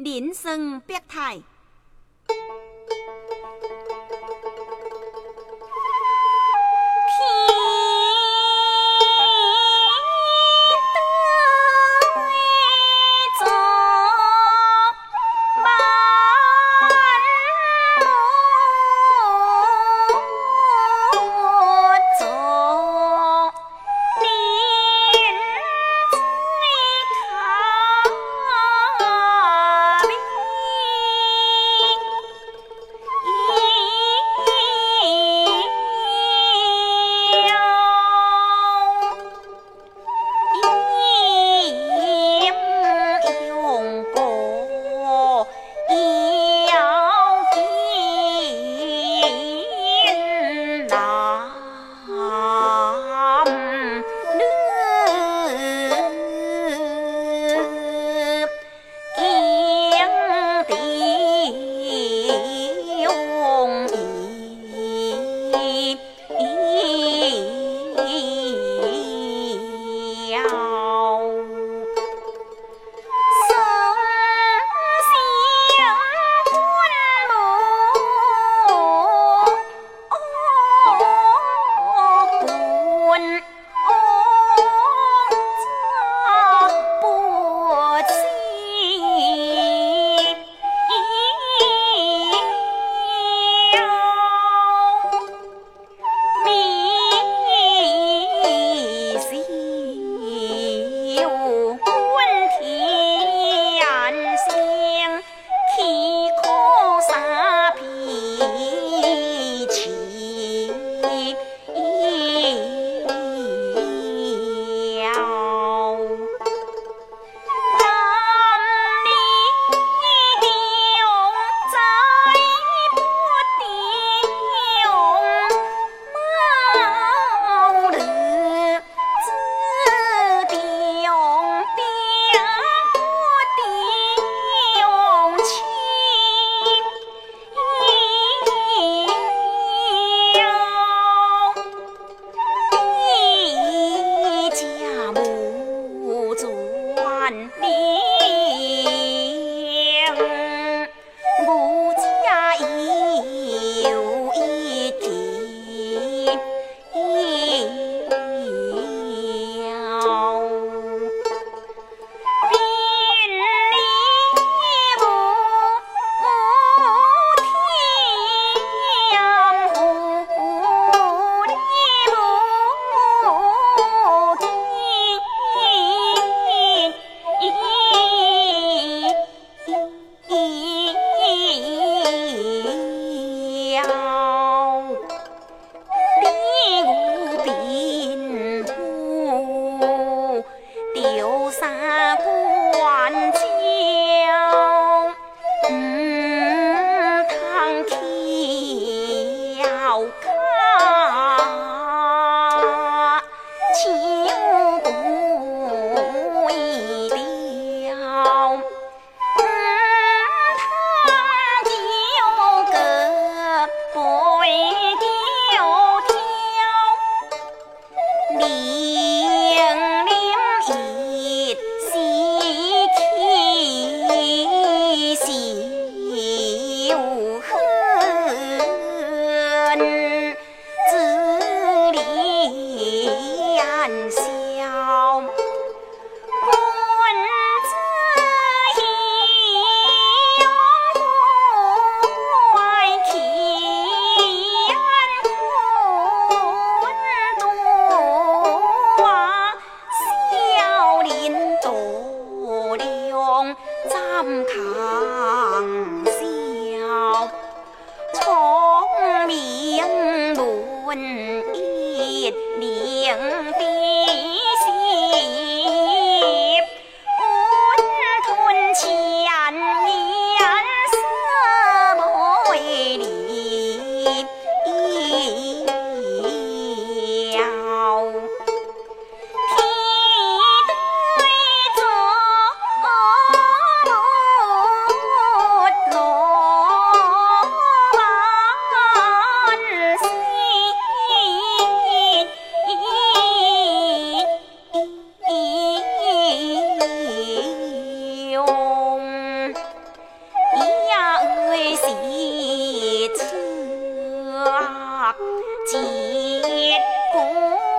đến rừng biếc thải 你几公